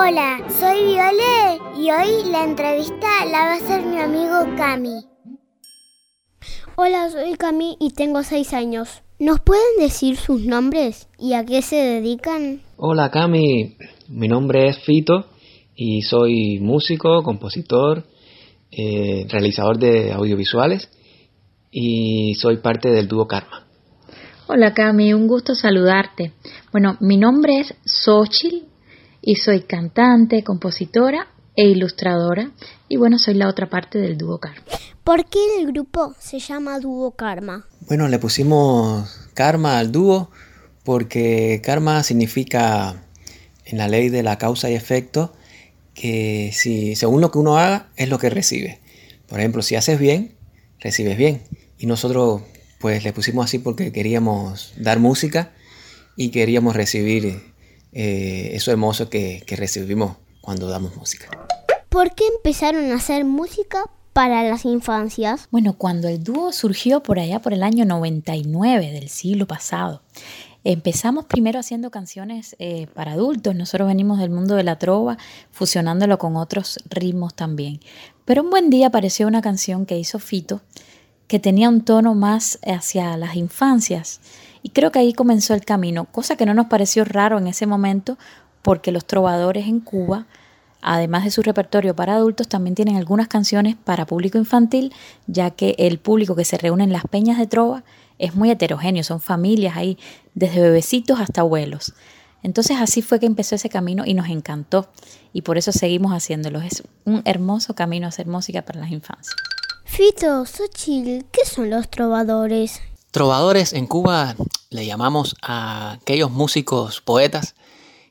Hola, soy Viole y hoy la entrevista la va a hacer mi amigo Cami. Hola, soy Cami y tengo 6 años. ¿Nos pueden decir sus nombres y a qué se dedican? Hola Cami, mi nombre es Fito y soy músico, compositor, eh, realizador de audiovisuales y soy parte del dúo Karma. Hola Cami, un gusto saludarte. Bueno, mi nombre es Xochil y soy cantante, compositora e ilustradora y bueno, soy la otra parte del dúo Karma. ¿Por qué el grupo se llama Dúo Karma? Bueno, le pusimos Karma al dúo porque Karma significa en la ley de la causa y efecto que si según lo que uno haga es lo que recibe. Por ejemplo, si haces bien, recibes bien. Y nosotros pues le pusimos así porque queríamos dar música y queríamos recibir eh, eso hermoso que, que recibimos cuando damos música. ¿Por qué empezaron a hacer música para las infancias? Bueno, cuando el dúo surgió por allá por el año 99 del siglo pasado, empezamos primero haciendo canciones eh, para adultos. Nosotros venimos del mundo de la trova, fusionándolo con otros ritmos también. Pero un buen día apareció una canción que hizo Fito que tenía un tono más hacia las infancias. Y creo que ahí comenzó el camino, cosa que no nos pareció raro en ese momento, porque los trovadores en Cuba, además de su repertorio para adultos, también tienen algunas canciones para público infantil, ya que el público que se reúne en las peñas de trova es muy heterogéneo, son familias ahí, desde bebecitos hasta abuelos. Entonces así fue que empezó ese camino y nos encantó y por eso seguimos haciéndolo. Es un hermoso camino hacer música para las infancias. Fito, ¿qué son los trovadores? Trovadores en Cuba le llamamos a aquellos músicos poetas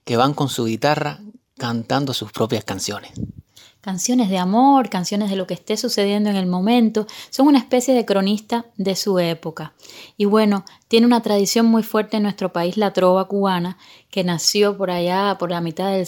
que van con su guitarra cantando sus propias canciones canciones de amor, canciones de lo que esté sucediendo en el momento, son una especie de cronista de su época. Y bueno, tiene una tradición muy fuerte en nuestro país, la trova cubana, que nació por allá, por la mitad del,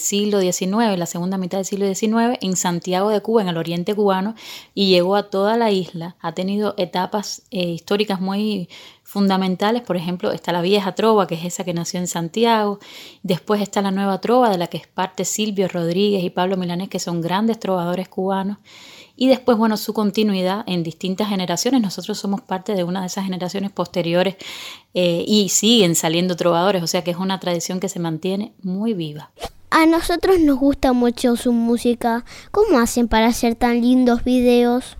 siglo XIX, la segunda mitad del siglo XIX, en Santiago de Cuba, en el oriente cubano, y llegó a toda la isla. Ha tenido etapas eh, históricas muy fundamentales, por ejemplo, está la vieja trova, que es esa que nació en Santiago, después está la nueva trova, de la que es parte Silvio Rodríguez y Pablo Milanés, que son grandes trovadores cubanos, y después, bueno, su continuidad en distintas generaciones, nosotros somos parte de una de esas generaciones posteriores eh, y siguen saliendo trovadores, o sea que es una tradición que se mantiene muy viva. A nosotros nos gusta mucho su música. ¿Cómo hacen para hacer tan lindos videos?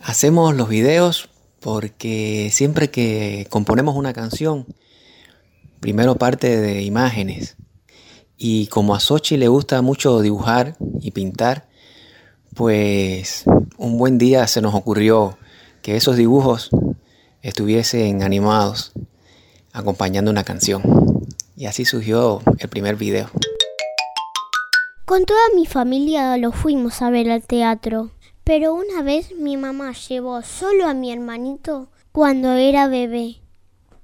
Hacemos los videos porque siempre que componemos una canción, primero parte de imágenes. Y como a Sochi le gusta mucho dibujar y pintar, pues un buen día se nos ocurrió que esos dibujos estuviesen animados acompañando una canción. Y así surgió el primer video. Con toda mi familia lo fuimos a ver al teatro. Pero una vez mi mamá llevó solo a mi hermanito cuando era bebé.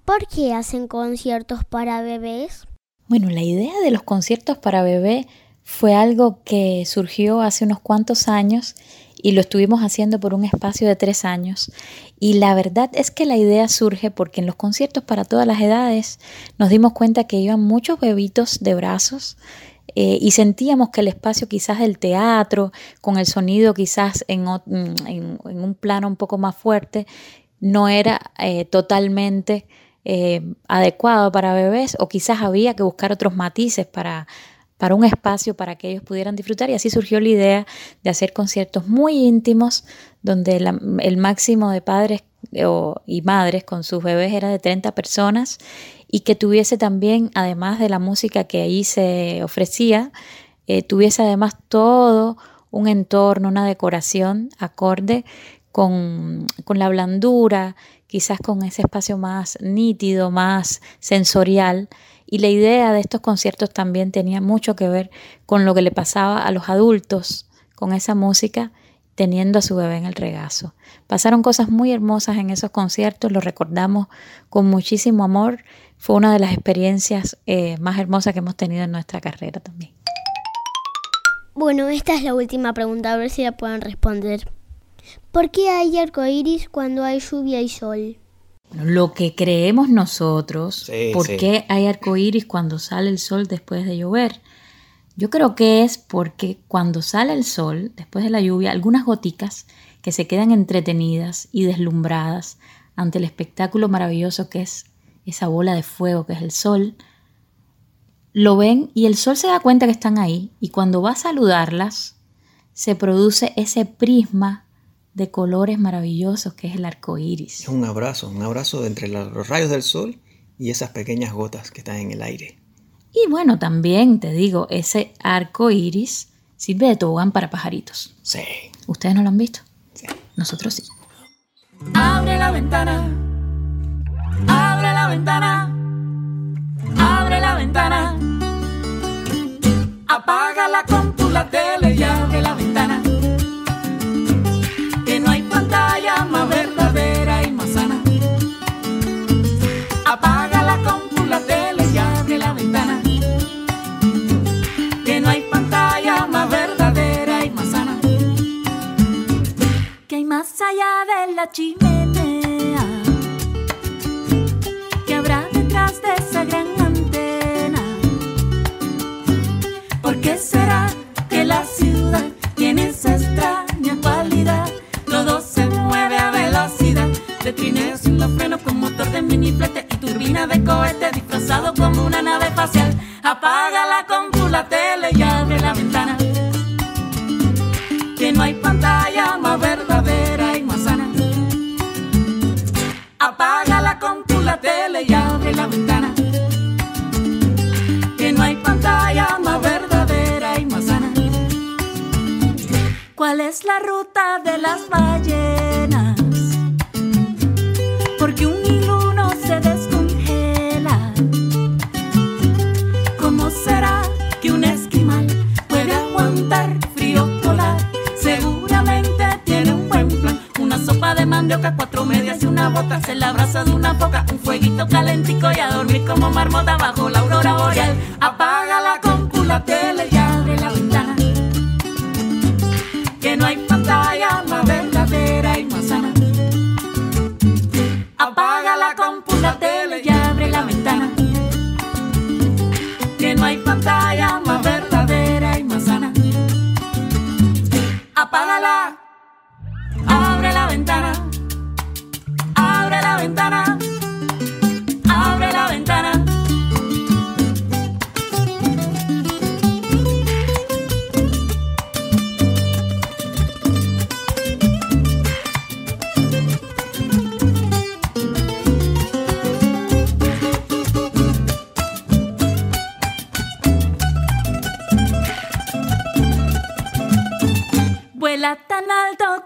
¿Por qué hacen conciertos para bebés? Bueno, la idea de los conciertos para bebé fue algo que surgió hace unos cuantos años y lo estuvimos haciendo por un espacio de tres años. Y la verdad es que la idea surge porque en los conciertos para todas las edades nos dimos cuenta que iban muchos bebitos de brazos eh, y sentíamos que el espacio quizás del teatro, con el sonido quizás en, un plano un poco más fuerte, no era eh, totalmente eh, adecuado para bebés o quizás había que buscar otros matices para, para un espacio para que ellos pudieran disfrutar y así surgió la idea de hacer conciertos muy íntimos donde el máximo de padres y madres con sus bebés era de 30 personas y que tuviese también, además de la música que ahí se ofrecía, eh, tuviese además todo un entorno, una decoración acorde con, con la blandura, quizás con ese espacio más nítido, más sensorial. Y la idea de estos conciertos también tenía mucho que ver con lo que le pasaba a los adultos con esa música teniendo a su bebé en el regazo. Pasaron cosas muy hermosas en esos conciertos, los recordamos con muchísimo amor. Fue una de las experiencias eh, más hermosas que hemos tenido en nuestra carrera también. Bueno, esta es la última pregunta, a ver si la pueden responder. ¿Por qué hay arcoíris cuando hay lluvia y sol? Lo que creemos nosotros, ¿por qué hay arcoíris cuando sale el sol después de llover? Yo creo que es porque cuando sale el sol, después de la lluvia, algunas goticas que se quedan entretenidas y deslumbradas ante el espectáculo maravilloso que es esa bola de fuego que es el sol, lo ven y el sol se da cuenta que están ahí y cuando va a saludarlas se produce ese prisma de colores maravillosos que es el arco iris. Es un abrazo, un abrazo entre los rayos del sol y esas pequeñas gotas que están en el aire. Y bueno, también te digo, ese arco iris sirve de tobogán para pajaritos. Sí. ¿Ustedes no lo han visto? Sí. Nosotros sí. Abre la ventana, abre la ventana, abre la ventana. Apaga la compu, la tele y abre la de cohete disfrazado como una nave espacial. Apaga la compu, la tele y abre la ventana. Que no hay pantalla más verdadera y más sana. Apaga la compu, la tele y abre la ventana. Que no hay pantalla más verdadera y más sana. ¿Cuál es la ruta de las ballenas? Apágala.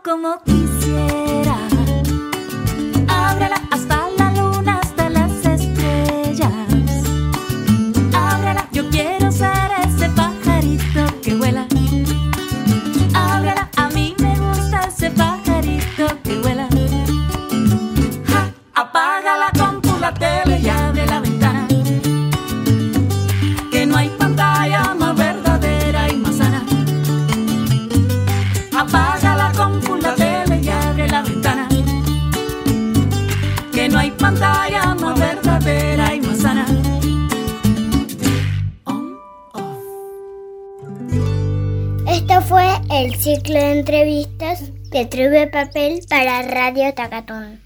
Como quisiera. Ciclo de entrevistas de Trube Papel para Radio Tacatón.